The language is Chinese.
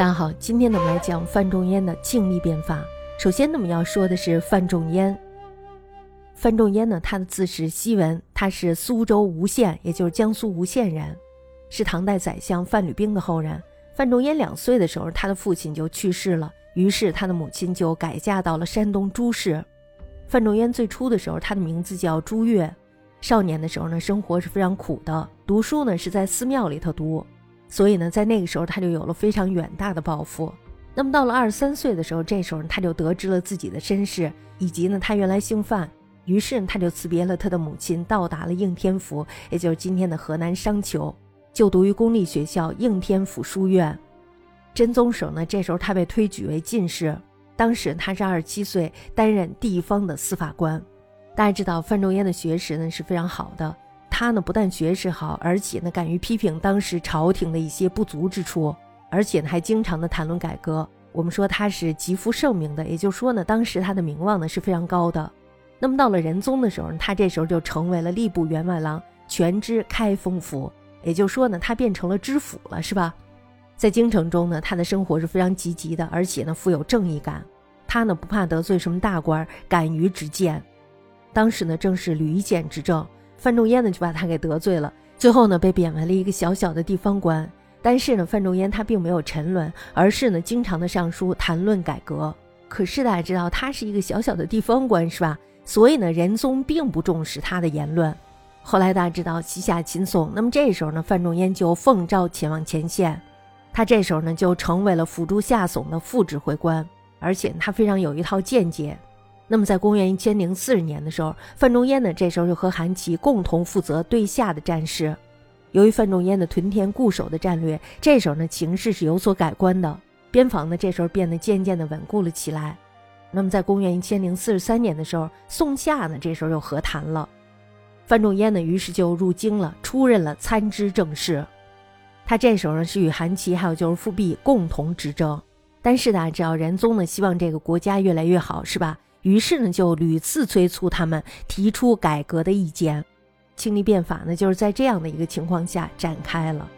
大家好，今天呢我们来讲范仲淹的庆历变法。首先呢我们要说的是范仲淹。范仲淹呢，他的字是希文，他是苏州吴县，也就是江苏吴县人，是唐代宰相范吕冰的后人。范仲淹两岁的时候，他的父亲就去世了，于是他的母亲就改嫁到了山东诸氏。范仲淹最初的时候，他的名字叫朱越。少年的时候呢，生活是非常苦的，读书呢是在寺庙里头读。所以呢，在那个时候他就有了非常远大的抱负。那么到了二十三岁的时候，这时候他就得知了自己的身世，以及呢他原来姓范，于是他就辞别了他的母亲，到达了应天府，也就是今天的河南商丘，就读于公立学校应天府书院。真宗时呢，这时候他被推举为进士，当时他是二十七岁，担任地方的司法官。大家知道范仲淹的学识呢是非常好的。他呢不但学识好，而且呢敢于批评当时朝廷的一些不足之处，而且呢还经常的谈论改革。我们说他是极负盛名的，也就是说呢，当时他的名望呢是非常高的。那么到了仁宗的时候，他这时候就成为了吏部员外郎，全知开封府，也就是说呢，他变成了知府了，是吧？在京城中呢，他的生活是非常积极的，而且呢富有正义感。他呢不怕得罪什么大官，敢于直谏。当时呢正是吕夷简之政。范仲淹呢就把他给得罪了，最后呢被贬为了一个小小的地方官。但是呢，范仲淹他并没有沉沦，而是呢经常的上书谈论改革。可是大家知道他是一个小小的地方官，是吧？所以呢，仁宗并不重视他的言论。后来大家知道西夏秦宋，那么这时候呢，范仲淹就奉诏前往前线，他这时候呢就成为了辅助夏竦的副指挥官，而且他非常有一套见解。那么，在公元一千零四十年的时候，范仲淹呢，这时候就和韩琦共同负责对夏的战事。由于范仲淹的屯田固守的战略，这时候呢，情势是有所改观的，边防呢，这时候变得渐渐的稳固了起来。那么，在公元一千零四十三年的时候，宋夏呢，这时候又和谈了。范仲淹呢，于是就入京了，出任了参知政事。他这时候呢，是与韩琦还有就是富弼共同执政。但是呢，只要仁宗呢，希望这个国家越来越好，是吧？于是呢，就屡次催促他们提出改革的意见。清历变法呢，就是在这样的一个情况下展开了。